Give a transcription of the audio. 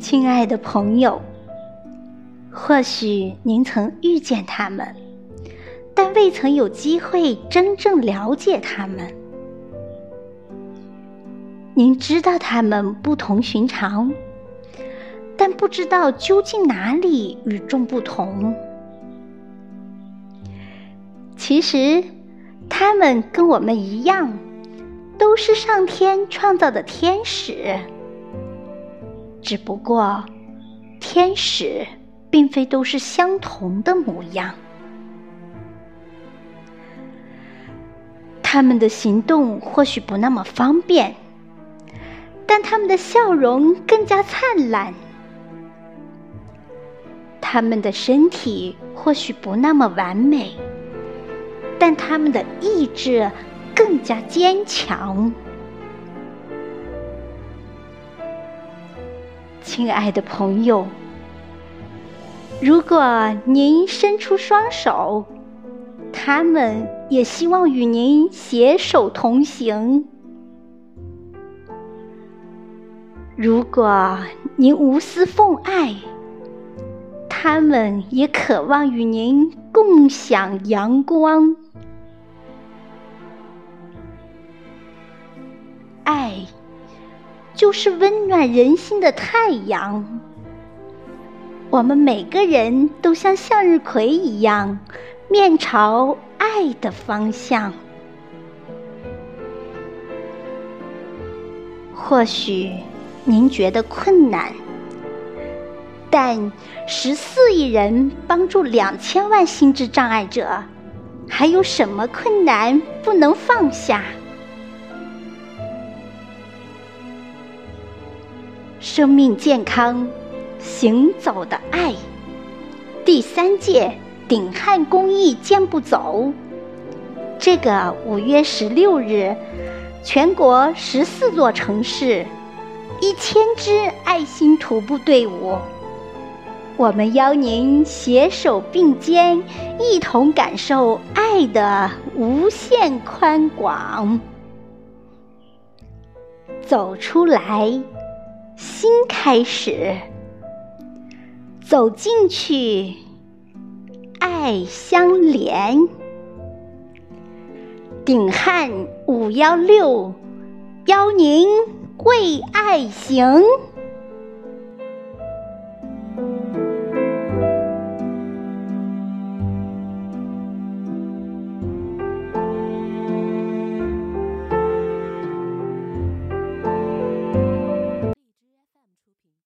亲爱的朋友，或许您曾遇见他们，但未曾有机会真正了解他们。您知道他们不同寻常，但不知道究竟哪里与众不同。其实，他们跟我们一样，都是上天创造的天使。只不过，天使并非都是相同的模样。他们的行动或许不那么方便，但他们的笑容更加灿烂。他们的身体或许不那么完美，但他们的意志更加坚强。亲爱的朋友，如果您伸出双手，他们也希望与您携手同行；如果您无私奉爱，他们也渴望与您共享阳光。爱。就是温暖人心的太阳。我们每个人都像向日葵一样，面朝爱的方向。或许您觉得困难，但十四亿人帮助两千万心智障碍者，还有什么困难不能放下？生命健康，行走的爱。第三届顶汉公益健步走，这个五月十六日，全国十四座城市，一千支爱心徒步队伍，我们邀您携手并肩，一同感受爱的无限宽广，走出来。新开始，走进去，爱相连。顶汉五幺六，邀您为爱行。